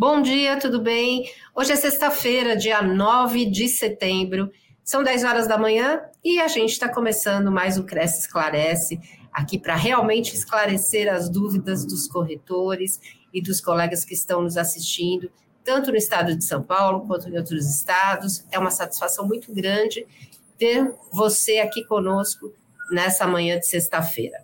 Bom dia, tudo bem? Hoje é sexta-feira, dia 9 de setembro. São 10 horas da manhã e a gente está começando mais o Cresce Esclarece, aqui para realmente esclarecer as dúvidas dos corretores e dos colegas que estão nos assistindo, tanto no estado de São Paulo quanto em outros estados. É uma satisfação muito grande ter você aqui conosco nessa manhã de sexta-feira.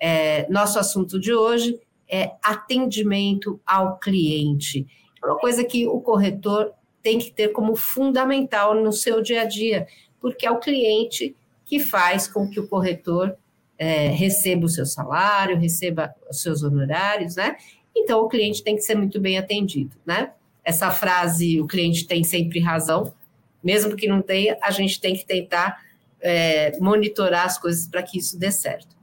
É, nosso assunto de hoje é atendimento ao cliente. É uma coisa que o corretor tem que ter como fundamental no seu dia a dia, porque é o cliente que faz com que o corretor é, receba o seu salário, receba os seus honorários, né? Então o cliente tem que ser muito bem atendido, né? Essa frase, o cliente tem sempre razão, mesmo que não tenha, a gente tem que tentar é, monitorar as coisas para que isso dê certo.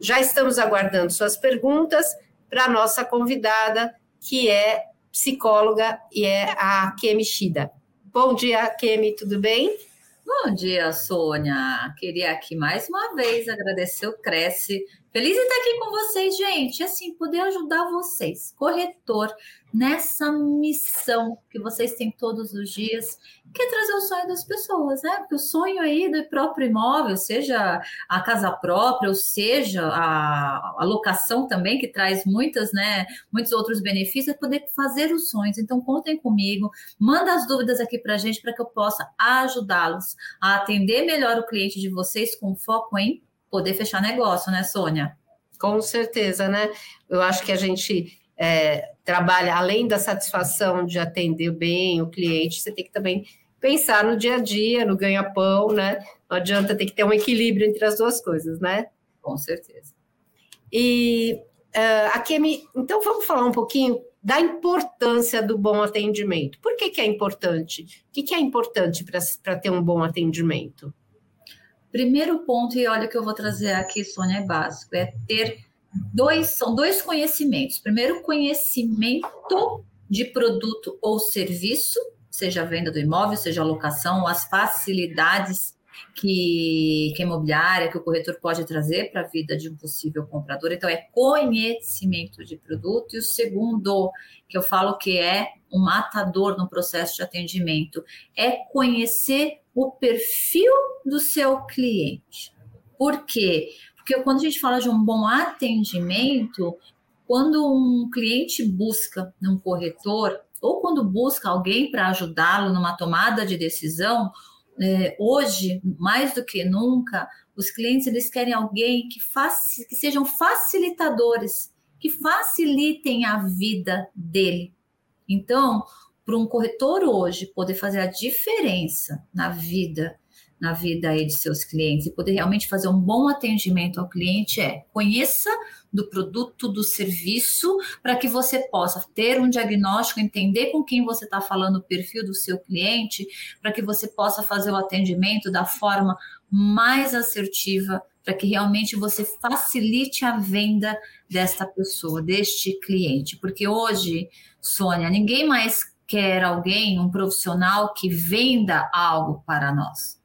Já estamos aguardando suas perguntas para a nossa convidada, que é psicóloga e é a Kemi Shida. Bom dia, Kemi, tudo bem? Bom dia, Sônia. Queria aqui mais uma vez agradecer o Cresce Feliz em estar aqui com vocês, gente. Assim, poder ajudar vocês, corretor, nessa missão que vocês têm todos os dias, que é trazer o sonho das pessoas, né? Porque o sonho aí do próprio imóvel, seja a casa própria, ou seja a, a locação também, que traz muitas, né, muitos outros benefícios, é poder fazer os sonhos. Então, contem comigo, manda as dúvidas aqui para a gente para que eu possa ajudá-los a atender melhor o cliente de vocês com foco em poder fechar negócio, né, Sônia? Com certeza, né? Eu acho que a gente é, trabalha, além da satisfação de atender bem o cliente, você tem que também pensar no dia a dia, no ganha-pão, né? Não adianta ter que ter um equilíbrio entre as duas coisas, né? Com certeza. E uh, a Kemi, então vamos falar um pouquinho da importância do bom atendimento. Por que, que é importante? O que, que é importante para ter um bom atendimento? Primeiro ponto, e olha que eu vou trazer aqui, Sônia, é básico, é ter dois, são dois conhecimentos. Primeiro, conhecimento de produto ou serviço, seja a venda do imóvel, seja a locação, as facilidades que, que a imobiliária, que o corretor pode trazer para a vida de um possível comprador. Então, é conhecimento de produto. E o segundo, que eu falo que é um matador no processo de atendimento, é conhecer o perfil do seu cliente. Por quê? Porque quando a gente fala de um bom atendimento, quando um cliente busca um corretor ou quando busca alguém para ajudá-lo numa tomada de decisão, é, hoje, mais do que nunca, os clientes eles querem alguém que, faci, que sejam facilitadores, que facilitem a vida dele. Então, para um corretor hoje poder fazer a diferença na vida, na vida aí de seus clientes e poder realmente fazer um bom atendimento ao cliente é conheça do produto, do serviço, para que você possa ter um diagnóstico, entender com quem você está falando, o perfil do seu cliente, para que você possa fazer o atendimento da forma mais assertiva, para que realmente você facilite a venda desta pessoa, deste cliente. Porque hoje, Sônia, ninguém mais quer alguém, um profissional que venda algo para nós.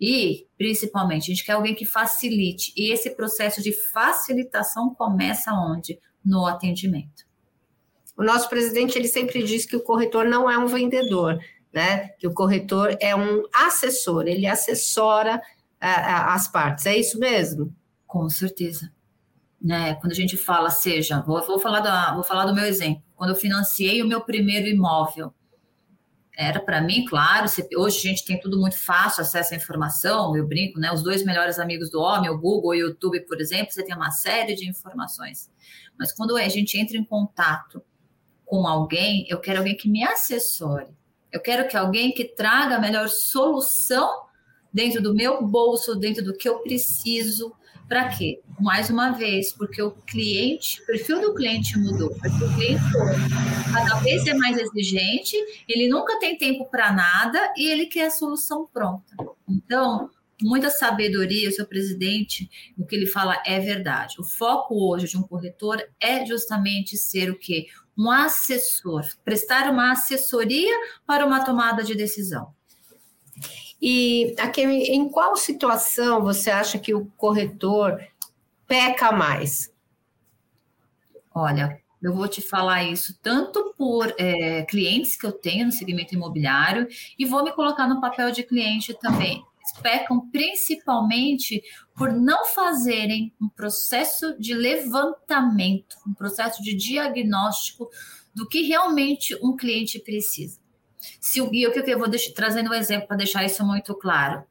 E, principalmente, a gente quer alguém que facilite. E esse processo de facilitação começa onde? No atendimento. O nosso presidente ele sempre diz que o corretor não é um vendedor, né? Que o corretor é um assessor, ele assessora a, a, as partes. É isso mesmo? Com certeza. Né? Quando a gente fala, seja, vou, vou, falar da, vou falar do meu exemplo quando eu financiei o meu primeiro imóvel. Era para mim, claro, hoje a gente tem tudo muito fácil, acesso à informação, eu brinco, né? Os dois melhores amigos do homem, o Google o YouTube, por exemplo, você tem uma série de informações. Mas quando a gente entra em contato com alguém, eu quero alguém que me assessore. Eu quero que alguém que traga a melhor solução dentro do meu bolso, dentro do que eu preciso, para quê? Mais uma vez, porque o cliente, o perfil do cliente mudou. O perfil do cliente cada vez é mais exigente, ele nunca tem tempo para nada e ele quer a solução pronta. Então, muita sabedoria, o seu presidente, o que ele fala é verdade. O foco hoje de um corretor é justamente ser o quê? Um assessor, prestar uma assessoria para uma tomada de decisão. E aqui, em qual situação você acha que o corretor peca mais? Olha, Eu vou te falar isso tanto por é, clientes que eu tenho no segmento imobiliário e vou me colocar no papel de cliente também. Eles pecam principalmente por não fazerem um processo de levantamento, um processo de diagnóstico do que realmente um cliente precisa. Se, e eu, eu vou deixar, trazendo um exemplo para deixar isso muito claro.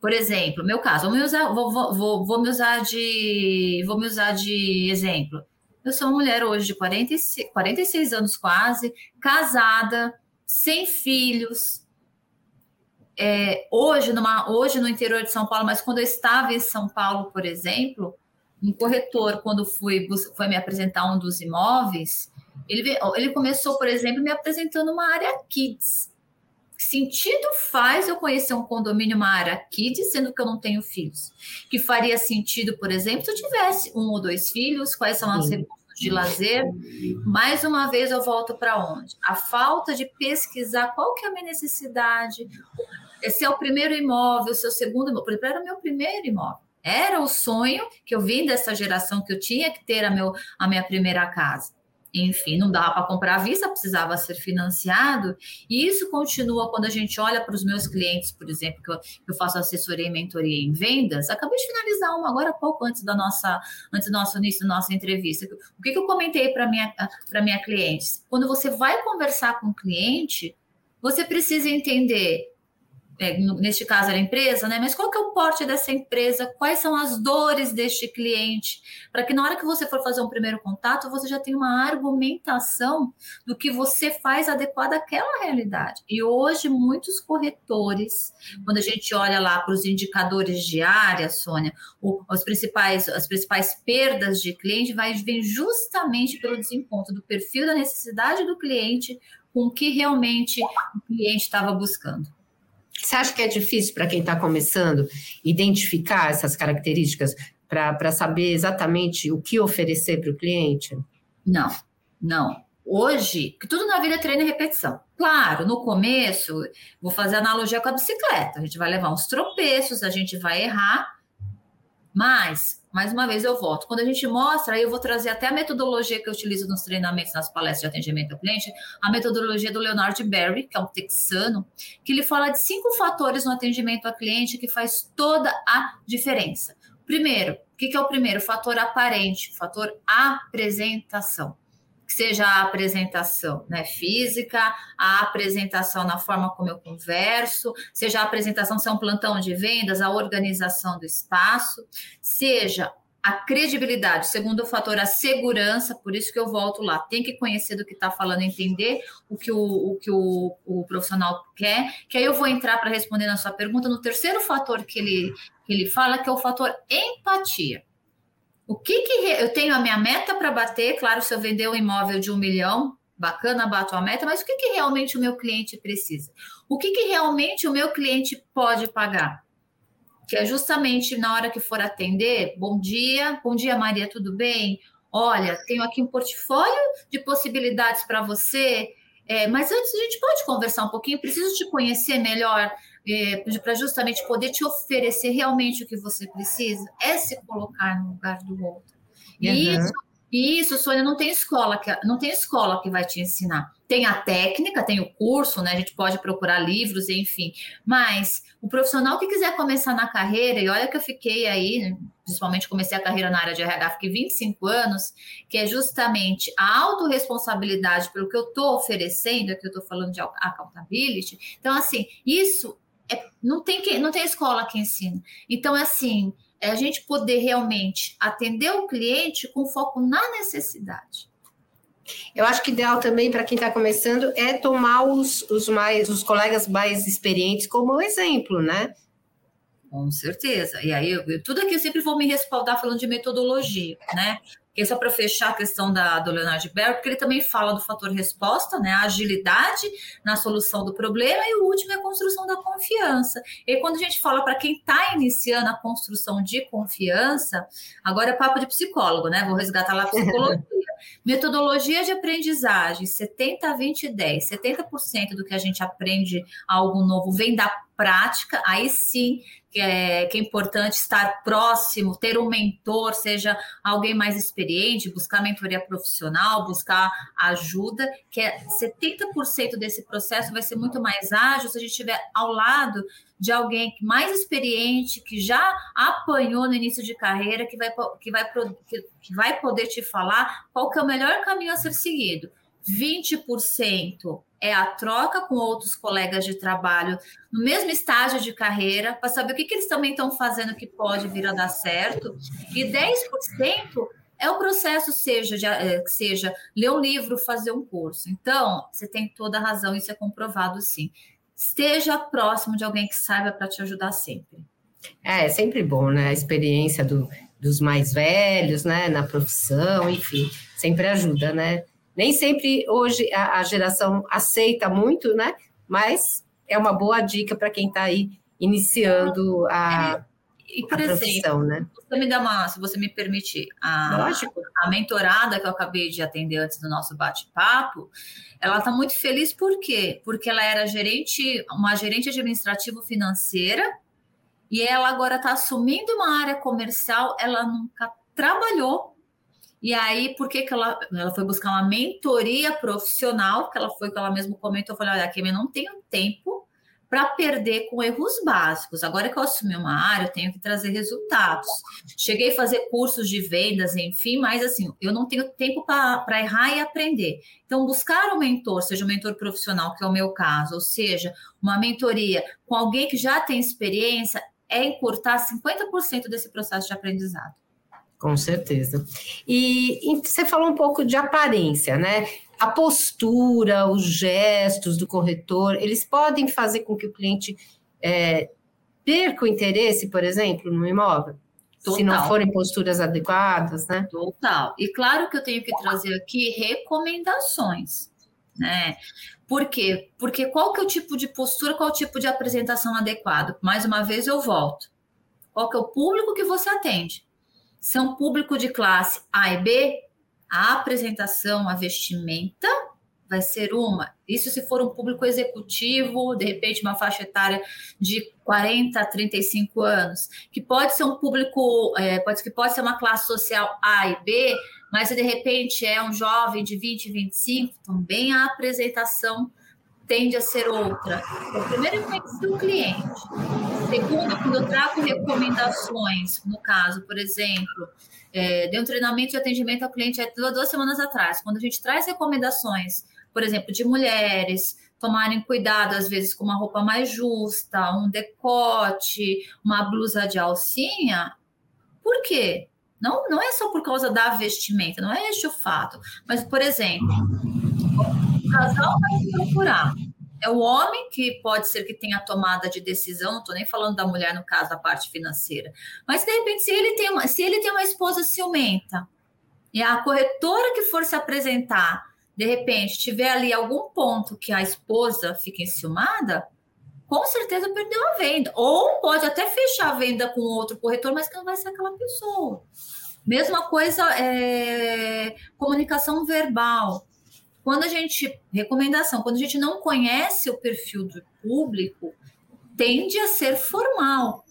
Por exemplo, meu caso, vou usar, vou, vou, vou, me usar de, vou me usar de exemplo. Eu sou uma mulher hoje de 46, 46 anos quase, casada, sem filhos. É, hoje, numa, hoje no interior de São Paulo, mas quando eu estava em São Paulo, por exemplo, um corretor, quando fui, foi me apresentar um dos imóveis, ele, ele começou, por exemplo, me apresentando uma área kids sentido faz eu conhecer um condomínio, uma área kids, sendo que eu não tenho filhos? Que faria sentido, por exemplo, se eu tivesse um ou dois filhos, quais são os recursos de lazer? Mais uma vez eu volto para onde? A falta de pesquisar qual que é a minha necessidade. Esse é o primeiro imóvel, o seu segundo imóvel. Era o meu primeiro imóvel. Era o sonho que eu vim dessa geração que eu tinha que ter a, meu, a minha primeira casa enfim, não dava para comprar à vista, precisava ser financiado. E isso continua quando a gente olha para os meus clientes, por exemplo, que eu, eu, faço assessoria e mentoria em vendas. Acabei de finalizar uma agora pouco antes da nossa, antes do nosso início da nossa entrevista. O que, que eu comentei para minha para minha cliente? Quando você vai conversar com o cliente, você precisa entender é, neste caso era empresa, né? Mas qual que é o porte dessa empresa? Quais são as dores deste cliente? Para que na hora que você for fazer um primeiro contato, você já tenha uma argumentação do que você faz adequado àquela realidade. E hoje, muitos corretores, quando a gente olha lá para os indicadores de área, Sônia, o, os principais, as principais perdas de cliente vai vir justamente pelo desencontro do perfil da necessidade do cliente com o que realmente o cliente estava buscando. Você acha que é difícil para quem está começando identificar essas características para saber exatamente o que oferecer para o cliente? Não, não. Hoje, tudo na vida é treino e repetição. Claro, no começo, vou fazer analogia com a bicicleta. A gente vai levar uns tropeços, a gente vai errar, mas mais uma vez eu volto. Quando a gente mostra, aí eu vou trazer até a metodologia que eu utilizo nos treinamentos, nas palestras de atendimento ao cliente, a metodologia do Leonard Berry, que é um texano, que ele fala de cinco fatores no atendimento ao cliente que faz toda a diferença. Primeiro, o que é o primeiro? Fator aparente, fator apresentação seja a apresentação né, física, a apresentação na forma como eu converso, seja a apresentação se é um plantão de vendas, a organização do espaço, seja a credibilidade, segundo o fator, a segurança, por isso que eu volto lá, tem que conhecer do que está falando, entender o que o, o que o, o, profissional quer, que aí eu vou entrar para responder na sua pergunta no terceiro fator que ele, que ele fala, que é o fator empatia. O que, que eu tenho a minha meta para bater? Claro, se eu vender um imóvel de um milhão, bacana, bato a meta, mas o que, que realmente o meu cliente precisa? O que, que realmente o meu cliente pode pagar? Que é justamente na hora que for atender, bom dia, bom dia Maria, tudo bem? Olha, tenho aqui um portfólio de possibilidades para você, é, mas antes a gente pode conversar um pouquinho, preciso te conhecer melhor é, para justamente poder te oferecer realmente o que você precisa, é se colocar no lugar do outro. E uhum. isso, isso, Sônia, não tem escola que não tem escola que vai te ensinar. Tem a técnica, tem o curso, né? A gente pode procurar livros, enfim. Mas o profissional que quiser começar na carreira, e olha que eu fiquei aí, principalmente comecei a carreira na área de RH, fiquei 25 anos, que é justamente a autorresponsabilidade pelo que eu estou oferecendo, aqui eu estou falando de accountability. Então, assim, isso é, não, tem que, não tem escola que ensina. Então, assim, é a gente poder realmente atender o cliente com foco na necessidade. Eu acho que ideal também para quem está começando é tomar os, os mais os colegas mais experientes como exemplo, né? Com certeza. E aí, eu, tudo aqui eu sempre vou me respaldar falando de metodologia, né? É só para fechar a questão da, do Leonard Berg, porque ele também fala do fator resposta, né? A agilidade na solução do problema, e o último é a construção da confiança. E quando a gente fala para quem está iniciando a construção de confiança, agora é papo de psicólogo, né? Vou resgatar lá a psicologia. Metodologia de aprendizagem, 70, 20, 10. 70% do que a gente aprende algo novo vem da prática, aí sim que é, que é importante estar próximo, ter um mentor, seja alguém mais experiente, buscar mentoria profissional, buscar ajuda, que é 70% desse processo vai ser muito mais ágil se a gente estiver ao lado de alguém mais experiente, que já apanhou no início de carreira, que vai, que vai, que vai poder te falar qual que é o melhor caminho a ser seguido. 20% é a troca com outros colegas de trabalho no mesmo estágio de carreira, para saber o que, que eles também estão fazendo que pode vir a dar certo, e 10% é o processo, seja, de, é, seja ler um livro, fazer um curso. Então, você tem toda a razão, isso é comprovado sim. Esteja próximo de alguém que saiba para te ajudar sempre. É, é sempre bom, né? A experiência do, dos mais velhos, né? Na profissão, enfim, sempre ajuda, né? Nem sempre hoje a, a geração aceita muito, né? Mas é uma boa dica para quem está aí iniciando a, é, e, por a exemplo, né? Você me dá uma, se você me permitir, a, Lógico. a mentorada que eu acabei de atender antes do nosso bate-papo, ela está muito feliz por quê? Porque ela era gerente, uma gerente administrativo financeira, e ela agora está assumindo uma área comercial, ela nunca trabalhou e aí, por que, que ela, ela foi buscar uma mentoria profissional? Que ela foi, que ela mesmo comentou, eu falei, olha, aqui eu não tenho tempo para perder com erros básicos. Agora que eu assumi uma área, eu tenho que trazer resultados. Cheguei a fazer cursos de vendas, enfim, mas assim, eu não tenho tempo para errar e aprender. Então, buscar um mentor, seja um mentor profissional, que é o meu caso, ou seja, uma mentoria com alguém que já tem experiência, é encurtar 50% desse processo de aprendizado. Com certeza. E, e, você falou um pouco de aparência, né? A postura, os gestos do corretor, eles podem fazer com que o cliente é, perca o interesse, por exemplo, no imóvel? Total. Se não forem posturas adequadas, né? Total. E claro que eu tenho que trazer aqui recomendações, né? Por quê? Porque qual que é o tipo de postura, qual é o tipo de apresentação adequado? Mais uma vez eu volto. Qual que é o público que você atende? São público de classe A e B, a apresentação, a vestimenta vai ser uma. Isso se for um público executivo, de repente uma faixa etária de 40 a 35 anos, que pode ser um público, é, pode, que pode ser uma classe social A e B, mas se de repente é um jovem de 20, 25, também a apresentação tende a ser outra. Então, primeiro, eu conheci o cliente. Segundo, quando eu trago recomendações, no caso, por exemplo, é, de um treinamento de atendimento ao cliente há duas, duas semanas atrás, quando a gente traz recomendações, por exemplo, de mulheres tomarem cuidado, às vezes, com uma roupa mais justa, um decote, uma blusa de alcinha, por quê? Não, não é só por causa da vestimenta, não é este o fato. Mas, por exemplo, o casal vai se procurar. É o homem que pode ser que tenha tomada de decisão, não estou nem falando da mulher no caso da parte financeira. Mas de repente, se ele tem uma, se ele tem uma esposa ciumenta e a corretora que for se apresentar, de repente, tiver ali algum ponto que a esposa fique enciumada, com certeza perdeu a venda. Ou pode até fechar a venda com outro corretor, mas que não vai ser aquela pessoa. Mesma coisa é comunicação verbal. Quando a gente, recomendação, quando a gente não conhece o perfil do público, tende a ser formal.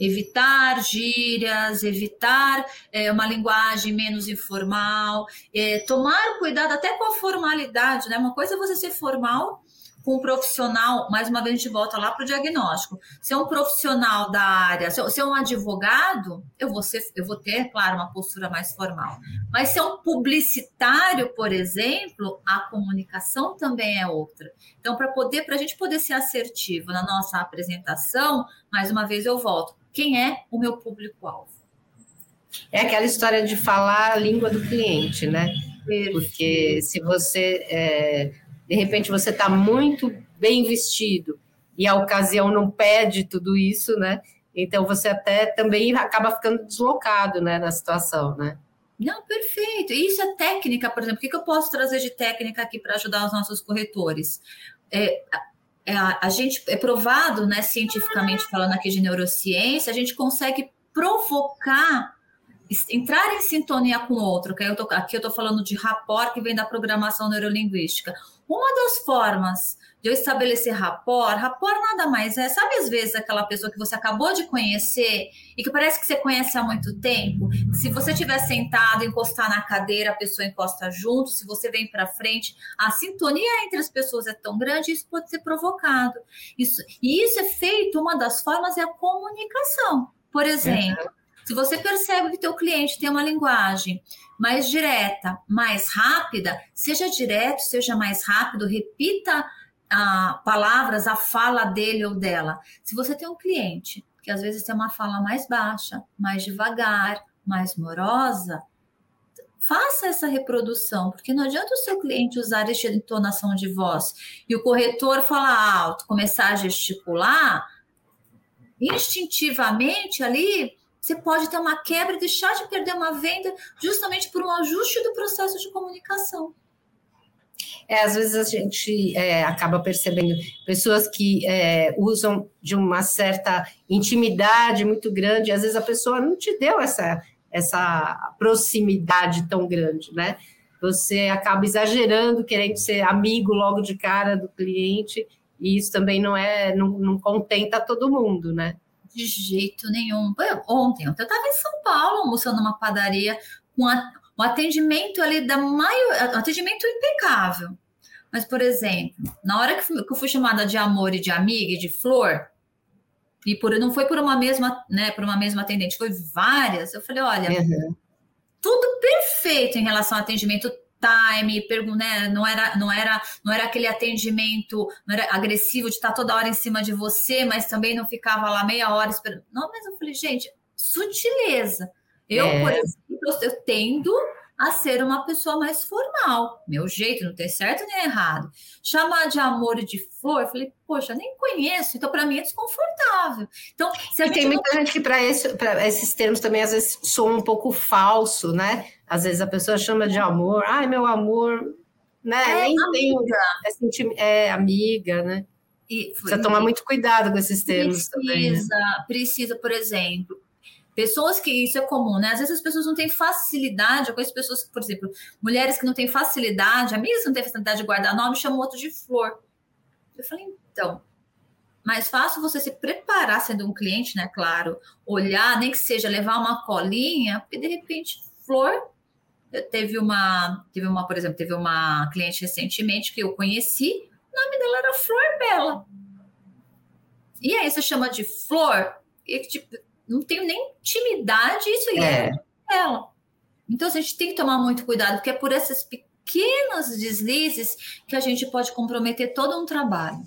Evitar gírias, evitar é, uma linguagem menos informal, é, tomar cuidado até com a formalidade, né? Uma coisa é você ser formal com um profissional, mais uma vez a gente volta lá para o diagnóstico. Se é um profissional da área, se, se é um advogado, eu vou, ser, eu vou ter, claro, uma postura mais formal. Mas se é um publicitário, por exemplo, a comunicação também é outra. Então, para poder, para a gente poder ser assertivo na nossa apresentação, mais uma vez eu volto. Quem é o meu público-alvo? É aquela história de falar a língua do cliente, né? Porque se você é, de repente você está muito bem vestido e a ocasião não pede tudo isso, né? Então você até também acaba ficando deslocado, né, na situação, né? Não, perfeito. Isso é técnica, por exemplo. O que, eu posso trazer de técnica aqui para ajudar os nossos corretores? É, é, a gente é provado, né, cientificamente falando aqui de neurociência, a gente consegue provocar entrar em sintonia com o outro, que eu tô, aqui eu estou falando de rapport que vem da programação neurolinguística uma das formas de eu estabelecer rapport, rapport nada mais é, sabe às vezes aquela pessoa que você acabou de conhecer e que parece que você conhece há muito tempo? Se você estiver sentado, encostar na cadeira, a pessoa encosta junto, se você vem para frente, a sintonia entre as pessoas é tão grande, isso pode ser provocado. Isso, e isso é feito, uma das formas é a comunicação. Por exemplo. Se você percebe que teu cliente tem uma linguagem mais direta, mais rápida, seja direto, seja mais rápido, repita a, palavras, a fala dele ou dela. Se você tem um cliente que às vezes tem uma fala mais baixa, mais devagar, mais morosa, faça essa reprodução, porque não adianta o seu cliente usar esta entonação de voz e o corretor falar alto, começar a gesticular, instintivamente ali você pode ter uma quebra e deixar de perder uma venda justamente por um ajuste do processo de comunicação. É, às vezes a gente é, acaba percebendo pessoas que é, usam de uma certa intimidade muito grande, às vezes a pessoa não te deu essa, essa proximidade tão grande, né? Você acaba exagerando, querendo ser amigo logo de cara do cliente, e isso também não é, não, não contenta todo mundo, né? De jeito nenhum. Ontem, eu estava em São Paulo almoçando numa padaria com a, o atendimento ali da maior, atendimento impecável. Mas, por exemplo, na hora que eu fui chamada de amor e de amiga e de flor, e por, não foi por uma mesma, né, por uma mesma atendente, foi várias, eu falei, olha, uhum. tudo perfeito em relação ao atendimento time, né, não era, não era, não era aquele atendimento, era agressivo de estar toda hora em cima de você, mas também não ficava lá meia hora esperando. Não, mas eu falei, gente, sutileza. Eu, é. por exemplo, eu tendo a ser uma pessoa mais formal. Meu jeito, não tem certo nem errado. Chamar de amor e de flor, eu falei, poxa, nem conheço, então para mim é desconfortável. Então, e tem não... muita gente que para esse, esses termos também às vezes soa um pouco falso, né? Às vezes a pessoa chama de amor, ai, meu amor, né? É, nem amiga. tem é, é amiga, né? E, Precisa tomar muito cuidado com esses termos precisa, também. Né? precisa, por exemplo, Pessoas que isso é comum, né? Às vezes as pessoas não têm facilidade, eu conheço pessoas por exemplo, mulheres que não têm facilidade, amigas que não têm facilidade de guardar nome, chamam outro de flor. Eu falei, então, mais fácil você se preparar sendo um cliente, né? Claro, olhar, nem que seja levar uma colinha, porque de repente, flor. Teve uma, teve uma, por exemplo, teve uma cliente recentemente que eu conheci, o nome dela era Flor Bela. E aí você chama de flor, e tipo, não tenho nem intimidade, isso é, é ela. Então a gente tem que tomar muito cuidado, porque é por esses pequenos deslizes que a gente pode comprometer todo um trabalho.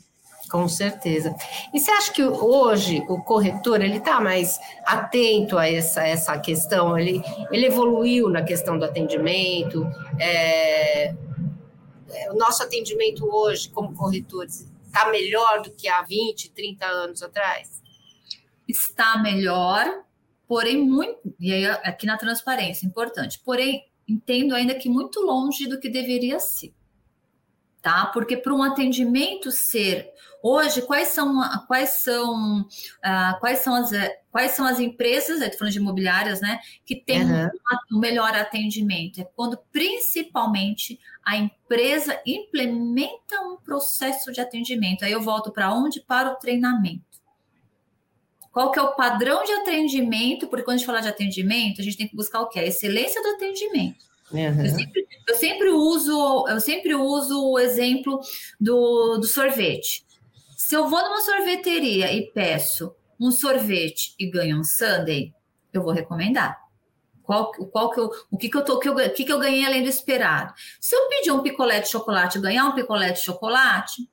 Com certeza. E você acha que hoje o corretor ele está mais atento a essa, essa questão? Ele, ele evoluiu na questão do atendimento? É, é o nosso atendimento hoje, como corretores, está melhor do que há 20, 30 anos atrás? Está melhor, porém muito, e aí aqui na transparência, importante, porém entendo ainda que muito longe do que deveria ser. Tá? Porque para um atendimento ser hoje, quais são quais são uh, quais são as quais são as empresas, estou falando de imobiliárias, né, que tem uhum. o melhor atendimento? É quando principalmente a empresa implementa um processo de atendimento. Aí eu volto para onde? Para o treinamento. Qual que é o padrão de atendimento? Porque quando a gente fala de atendimento, a gente tem que buscar o que? A excelência do atendimento. Uhum. Eu, sempre, eu, sempre, uso, eu sempre uso o exemplo do, do sorvete. Se eu vou numa sorveteria e peço um sorvete e ganho um sundae, eu vou recomendar. Qual, qual que eu, o que, que eu tô, que eu, que, que eu ganhei além do esperado? Se eu pedir um picolé de chocolate e ganhar um picolé de chocolate,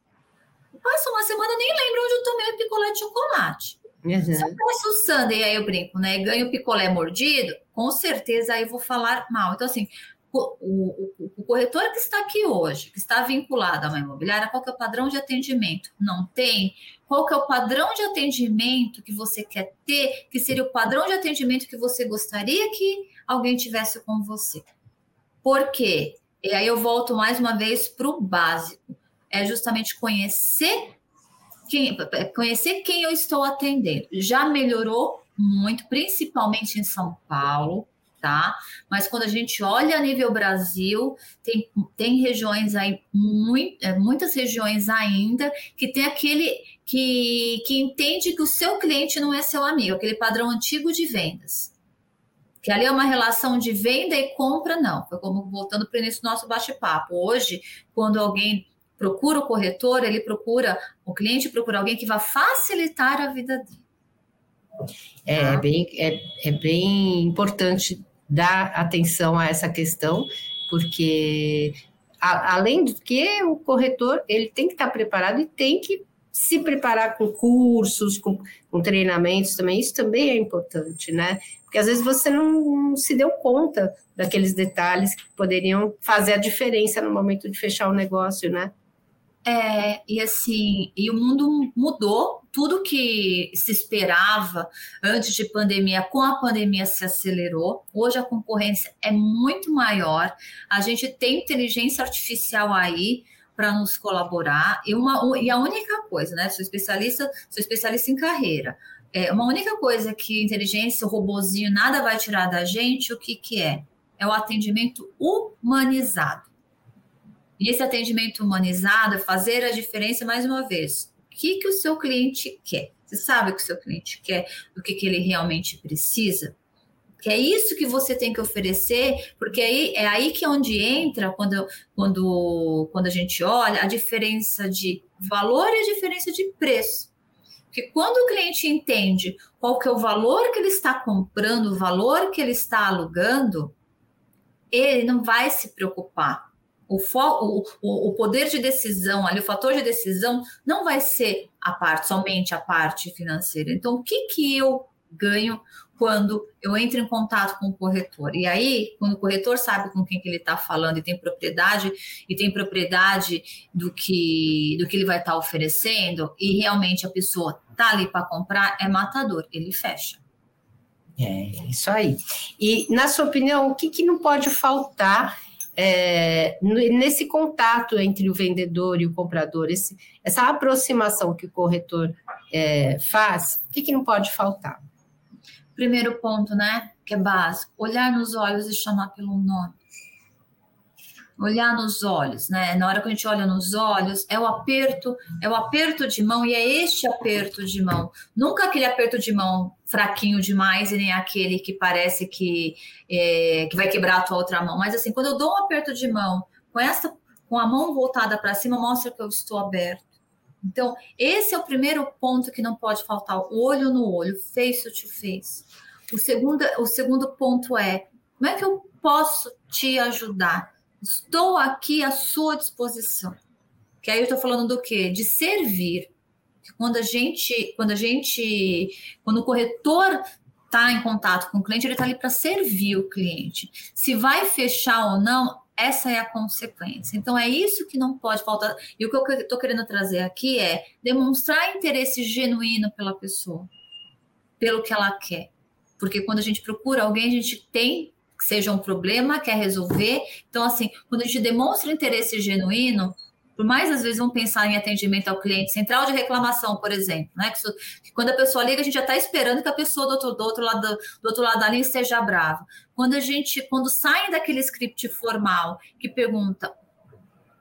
passa uma semana nem lembro onde eu tomei o picolé de chocolate. Uhum. Se eu peço o sundae, aí eu brinco, né? Ganho picolé mordido, com certeza aí eu vou falar mal. Então, assim, o, o, o, corretor que está aqui hoje, que está vinculado a uma imobiliária, qual que é o padrão de atendimento? Não tem? Qual que é o padrão de atendimento que você quer ter, que seria o padrão de atendimento que você gostaria que alguém tivesse com você? Por quê? E aí eu volto mais uma vez para o básico. É justamente conhecer quem, conhecer quem eu estou atendendo. Já melhorou muito, principalmente em São Paulo. tá? Mas quando a gente olha a nível Brasil, tem, tem regiões aí, muito, é, muitas regiões ainda, que tem aquele que, que entende que o seu cliente não é seu amigo, aquele padrão antigo de vendas. Que ali é uma relação de venda e compra, não. Foi como voltando para o início do nosso bate-papo. Hoje, quando alguém procura o corretor, ele procura, o cliente procura alguém que vai facilitar a vida dele. É, é, bem, é, é bem importante dar atenção a essa questão, porque a, além do que o corretor ele tem que estar preparado e tem que se preparar com cursos, com, com treinamentos também, isso também é importante, né? Porque às vezes você não, não se deu conta daqueles detalhes que poderiam fazer a diferença no momento de fechar o negócio, né? É, e assim, e o mundo mudou, tudo que se esperava antes de pandemia, com a pandemia se acelerou. Hoje a concorrência é muito maior. A gente tem inteligência artificial aí para nos colaborar. E, uma, e a única coisa, né? Sou especialista, sou especialista em carreira. É, uma única coisa que inteligência, o robozinho, nada vai tirar da gente, o que, que é? É o atendimento humanizado. Esse atendimento humanizado é fazer a diferença mais uma vez. O que, que o seu cliente quer? Você sabe o que o seu cliente quer, o que, que ele realmente precisa? Que é isso que você tem que oferecer, porque aí é aí que é onde entra quando, quando, quando a gente olha a diferença de valor e a diferença de preço. Porque quando o cliente entende qual que é o valor que ele está comprando, o valor que ele está alugando, ele não vai se preocupar o, o, o poder de decisão, ali, o fator de decisão não vai ser a parte, somente a parte financeira. Então, o que, que eu ganho quando eu entro em contato com o corretor? E aí, quando o corretor sabe com quem que ele está falando e tem propriedade, e tem propriedade do que, do que ele vai estar tá oferecendo, e realmente a pessoa está ali para comprar, é matador, ele fecha. É, isso aí. E, na sua opinião, o que, que não pode faltar é, nesse contato entre o vendedor e o comprador, esse, essa aproximação que o corretor é, faz, o que, que não pode faltar? Primeiro ponto, né, que é básico, olhar nos olhos e chamar pelo nome olhar nos olhos, né? Na hora que a gente olha nos olhos, é o aperto, é o aperto de mão e é este aperto de mão. Nunca aquele aperto de mão fraquinho demais e nem aquele que parece que, é, que vai quebrar a tua outra mão. Mas assim, quando eu dou um aperto de mão com essa, com a mão voltada para cima, mostra que eu estou aberto. Então, esse é o primeiro ponto que não pode faltar, olho no olho, face to face. O segundo, o segundo ponto é, como é que eu posso te ajudar? Estou aqui à sua disposição. Que aí eu estou falando do quê? De servir. Quando a gente, quando a gente, quando o corretor está em contato com o cliente, ele está ali para servir o cliente. Se vai fechar ou não, essa é a consequência. Então é isso que não pode faltar. E o que eu estou querendo trazer aqui é demonstrar interesse genuíno pela pessoa, pelo que ela quer. Porque quando a gente procura alguém, a gente tem que seja um problema, quer resolver. Então, assim, quando a gente demonstra interesse genuíno, por mais às vezes vamos pensar em atendimento ao cliente, central de reclamação, por exemplo, né? Que, que quando a pessoa liga, a gente já está esperando que a pessoa do outro, do outro lado do, outro lado da linha esteja brava. Quando a gente, quando sai daquele script formal que pergunta,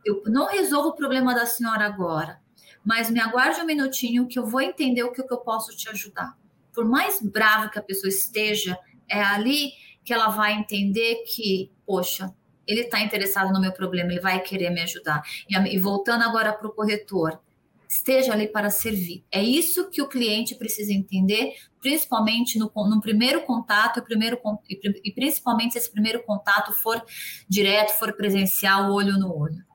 eu não resolvo o problema da senhora agora, mas me aguarde um minutinho que eu vou entender o que, que eu posso te ajudar. Por mais bravo que a pessoa esteja, é ali que ela vai entender que, poxa, ele está interessado no meu problema, ele vai querer me ajudar. E, e voltando agora para o corretor, esteja ali para servir. É isso que o cliente precisa entender, principalmente no, no primeiro contato, primeiro, e, e principalmente se esse primeiro contato for direto, for presencial, olho no olho.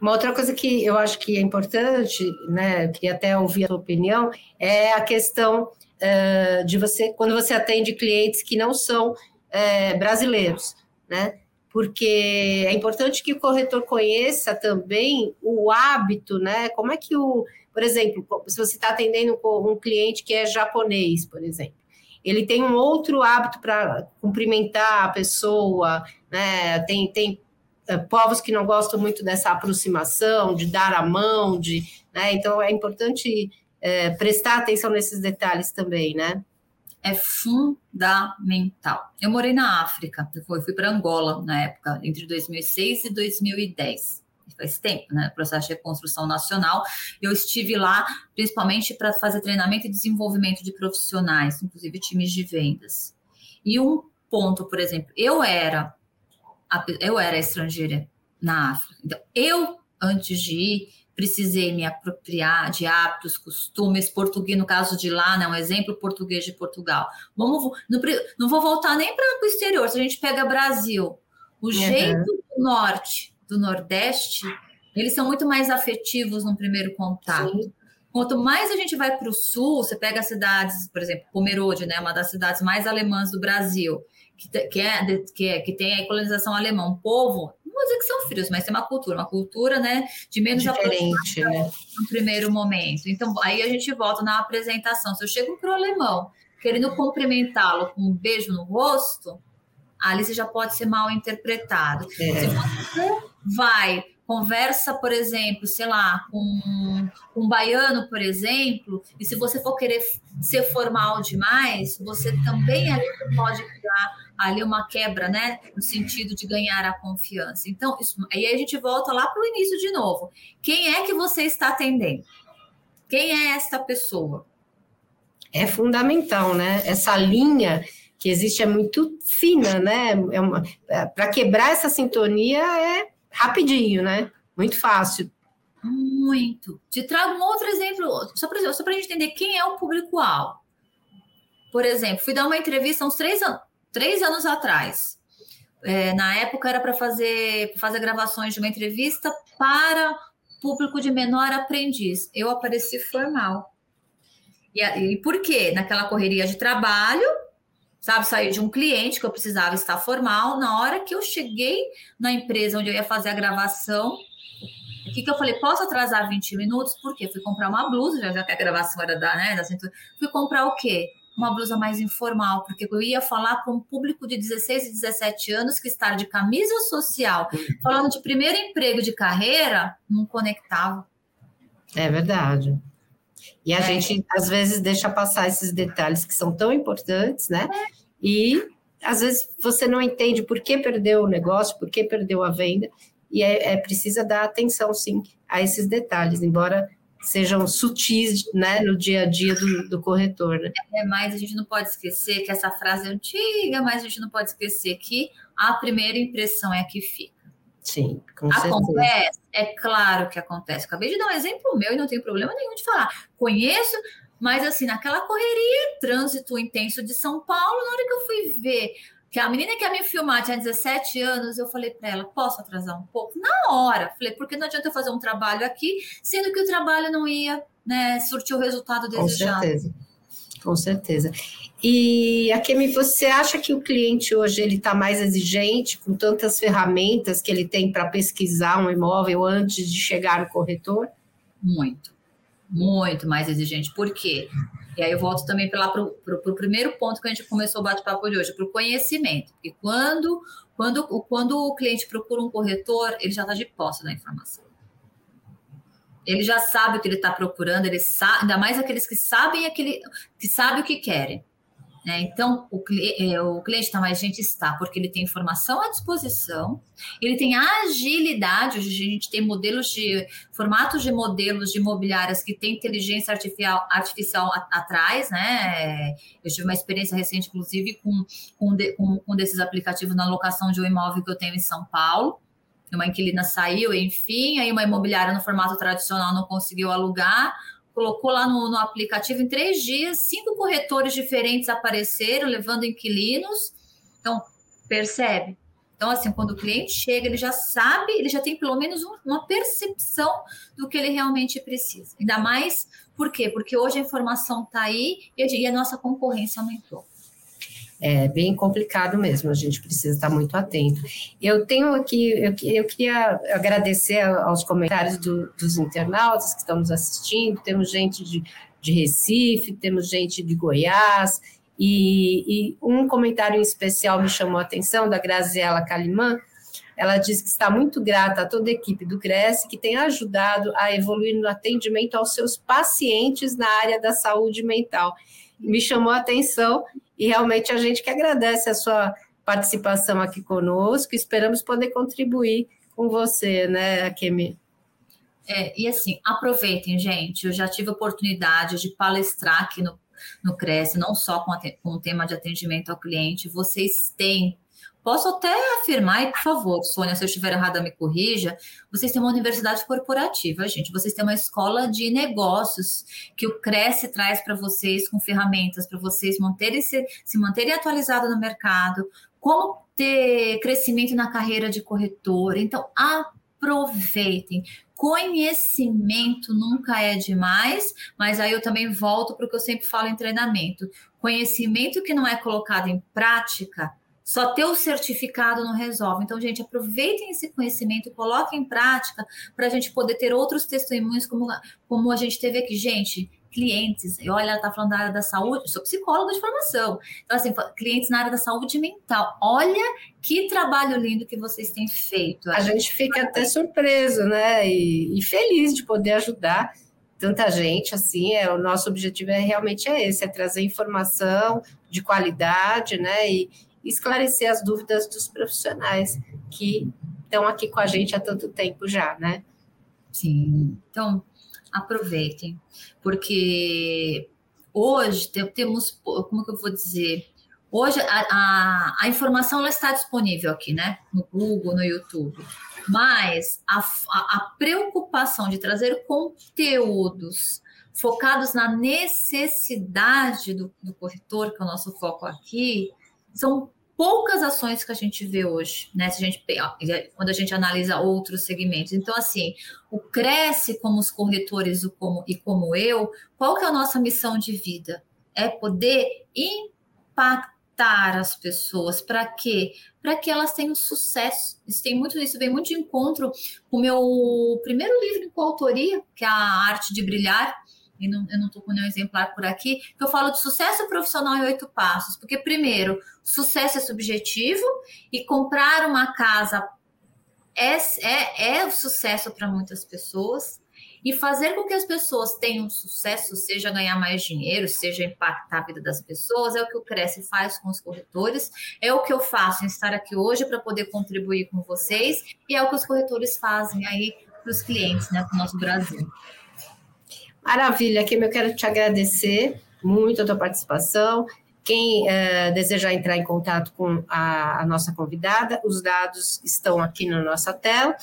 Uma outra coisa que eu acho que é importante, né, queria até ouvir a sua opinião, é a questão uh, de você, quando você atende clientes que não são é, brasileiros, né? Porque é importante que o corretor conheça também o hábito, né? Como é que o, por exemplo, se você está atendendo um cliente que é japonês, por exemplo, ele tem um outro hábito para cumprimentar a pessoa, né? Tem, tem é, povos que não gostam muito dessa aproximação, de dar a mão, de, né? Então é importante é, prestar atenção nesses detalhes também, né? É fundamental. Eu morei na África, eu fui para Angola na época, entre 2006 e 2010 faz tempo, né? Processo de reconstrução nacional. Eu estive lá principalmente para fazer treinamento e desenvolvimento de profissionais, inclusive times de vendas. E um ponto, por exemplo, eu era eu era estrangeira na África. Então, eu antes de ir precisei me apropriar de hábitos, costumes, português, no caso de lá, né, um exemplo português de Portugal. Vamos, não, não vou voltar nem para o exterior, se a gente pega Brasil, o uhum. jeito do norte, do nordeste, eles são muito mais afetivos no primeiro contato. Sim. Quanto mais a gente vai para o sul, você pega cidades, por exemplo, Pomerode, né, uma das cidades mais alemãs do Brasil, que, que, é, que, é, que tem a colonização alemã, um povo não vou dizer que são frios, mas tem uma cultura, uma cultura, né, de menos Diferente, né? no primeiro momento. Então, aí a gente volta na apresentação. Se eu chego para o alemão querendo cumprimentá-lo com um beijo no rosto, ali você já pode ser mal interpretado. É. Se você vai conversa, por exemplo, sei lá, com um baiano, por exemplo, e se você for querer ser formal demais, você também ali pode criar ali uma quebra, né, no sentido de ganhar a confiança. Então, isso, aí a gente volta lá para o início de novo. Quem é que você está atendendo? Quem é esta pessoa? É fundamental, né? Essa linha que existe é muito fina, né? É, é para quebrar essa sintonia é rapidinho, né? Muito fácil. Muito. Te trago um outro exemplo, só para só a gente entender quem é o público-alvo. Por exemplo, fui dar uma entrevista uns três, an três anos atrás. É, na época era para fazer, fazer gravações de uma entrevista para público de menor aprendiz. Eu apareci formal. E, e por quê? Naquela correria de trabalho, sabe? Saí de um cliente que eu precisava estar formal. Na hora que eu cheguei na empresa onde eu ia fazer a gravação, o que, que eu falei? Posso atrasar 20 minutos? Porque fui comprar uma blusa, já que a gravação era da, né, da cintura. Fui comprar o quê? Uma blusa mais informal, porque eu ia falar para um público de 16 e 17 anos que estar de camisa social, falando de primeiro emprego de carreira, não conectava. É verdade. E a é. gente, às vezes, deixa passar esses detalhes que são tão importantes, né? E, às vezes, você não entende por que perdeu o negócio, por que perdeu a venda, e é, é precisa dar atenção, sim, a esses detalhes, embora sejam sutis, né, no dia a dia do, do corretor, né? É, mas a gente não pode esquecer que essa frase é antiga, mas a gente não pode esquecer que a primeira impressão é a que fica. Sim, com acontece, certeza. É claro que acontece. Acabei de dar um exemplo meu e não tenho problema nenhum de falar. Conheço, mas assim, naquela correria, trânsito intenso de São Paulo, na hora que eu fui ver que a menina que ia me filmar tinha 17 anos, eu falei para ela, posso atrasar um pouco? Na hora. Falei, porque não adianta eu fazer um trabalho aqui, sendo que o trabalho não ia né, surtir o resultado desejado. Com certeza. Com certeza. E Akemi, você acha que o cliente hoje ele está mais exigente com tantas ferramentas que ele tem para pesquisar um imóvel antes de chegar no corretor? Muito, muito mais exigente. Por quê? E aí eu volto também para o primeiro ponto que a gente começou o bate-papo de hoje, para o conhecimento. Porque quando, quando, quando o cliente procura um corretor, ele já está de posse da informação. Ele já sabe o que ele está procurando, ele sabe, ainda mais aqueles que sabem aquele, que sabem o que querem. Né? Então, o, é, o cliente está mais gente está, porque ele tem informação à disposição, ele tem agilidade. Hoje a gente tem modelos de formatos de modelos de imobiliárias que tem inteligência artificial, artificial atrás, né? Eu tive uma experiência recente, inclusive, com, com, de, com um desses aplicativos na locação de um imóvel que eu tenho em São Paulo. Uma inquilina saiu, enfim, aí uma imobiliária no formato tradicional não conseguiu alugar colocou lá no, no, aplicativo em três dias, cinco corretores diferentes apareceram, levando inquilinos. Então, percebe? Então, assim, quando o cliente chega, ele já sabe, ele já tem pelo menos um, uma percepção do que ele realmente precisa. Ainda mais, por quê? Porque hoje a informação está aí e a nossa concorrência aumentou é bem complicado mesmo, a gente precisa estar muito atento. Eu tenho aqui, eu, eu queria agradecer aos comentários do, dos internautas que estão nos assistindo, temos gente de, de Recife, temos gente de Goiás, e, e, um comentário em especial me chamou a atenção, da Graziela Calimã, ela diz que está muito grata a toda a equipe do Cresce, que tem ajudado a evoluir no atendimento aos seus pacientes na área da saúde mental. Me chamou a atenção e realmente a gente que agradece a sua participação aqui conosco. Esperamos poder contribuir com você, né, Akemi? É, e assim, aproveitem, gente. Eu já tive oportunidade de palestrar aqui no, no Cresce, não só com, com o tema de atendimento ao cliente. Vocês têm Posso até afirmar, e por favor, Sônia, se eu estiver errada, me corrija. Vocês têm uma universidade corporativa, gente. Vocês têm uma escola de negócios que o Cresce traz para vocês com ferramentas para vocês manterem se, se manterem atualizados no mercado, como ter crescimento na carreira de corretor. Então, aproveitem. Conhecimento nunca é demais, mas aí eu também volto para o que eu sempre falo em treinamento. Conhecimento que não é colocado em prática só ter o certificado não resolve. Então, gente, aproveitem esse conhecimento, coloquem em prática para a gente poder ter outros testemunhos como, como a gente teve aqui. Gente, clientes, olha, ela está falando da área da saúde, eu sou psicóloga de formação. Então, assim, clientes na área da saúde mental. Olha que trabalho lindo que vocês têm feito. A gente fica até surpreso, né? E, e feliz de poder ajudar tanta gente assim é o nosso objetivo é realmente é esse é trazer informação de qualidade né e, esclarecer as dúvidas dos profissionais que estão aqui com a gente há tanto tempo já, né? Sim. Então, aproveitem, porque hoje temos, como que eu vou dizer? Hoje a, a, a informação ela está disponível aqui, né? No Google, no YouTube. Mas a, a, preocupação de trazer conteúdos focados na necessidade do, do corretor, que é o nosso foco aqui, são poucas ações que a gente vê hoje, né? Se a gente quando a gente analisa outros segmentos. Então, assim, o cresce como os corretores o como, e como eu, qual que é a nossa missão de vida? É poder impactar as pessoas para quê? Para que elas tenham sucesso. Isso tem muito isso vem muito de encontro com o meu primeiro livro em coautoria, que é a Arte de Brilhar e não, eu não estou com nenhum exemplar por aqui, que eu falo de sucesso profissional em oito passos. Porque, primeiro, sucesso é subjetivo e comprar uma casa é, é, é sucesso para muitas pessoas. E fazer com que as pessoas tenham sucesso, seja ganhar mais dinheiro, seja impactar a vida das pessoas, é o que o Cresce faz com os corretores, é o que eu faço em estar aqui hoje para poder contribuir com vocês, e é o que os corretores fazem aí para os clientes, né, para o nosso Brasil. Maravilha, Kim, eu quero te agradecer muito a tua participação. Quem uh, desejar entrar em contato com a, a, nossa convidada, os dados estão aqui na nossa tela.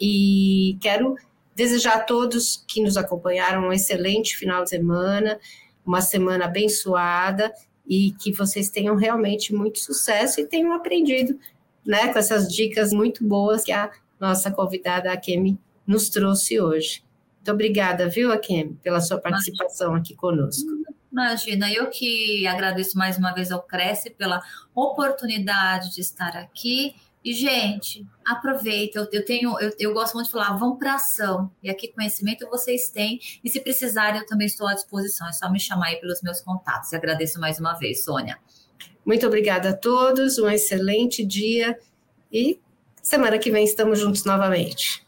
E quero desejar a todos que nos acompanharam um excelente final de semana, uma semana abençoada e que vocês tenham realmente muito sucesso e tenham aprendido né, com essas dicas muito boas que a nossa convidada, a Kemi, nos trouxe hoje. Muito obrigada, viu, Akem, pela sua participação aqui conosco. Imagina, eu que agradeço mais uma vez ao Cresce pela oportunidade de estar aqui. E, gente, aproveita. Eu, eu tenho, eu, eu, gosto muito de falar, vão para ação. E aqui conhecimento vocês têm. E se precisarem, eu também estou à disposição. É só me chamar aí pelos meus contatos. E agradeço mais uma vez, Sônia. Muito obrigada a todos, um excelente dia e semana que vem estamos juntos novamente.